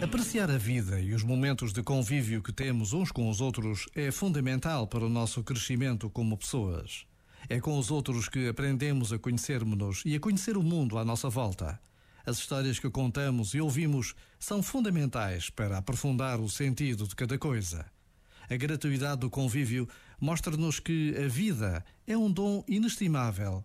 Apreciar a vida e os momentos de convívio que temos uns com os outros é fundamental para o nosso crescimento como pessoas. É com os outros que aprendemos a conhecermos-nos e a conhecer o mundo à nossa volta. As histórias que contamos e ouvimos são fundamentais para aprofundar o sentido de cada coisa. A gratuidade do convívio mostra-nos que a vida é um dom inestimável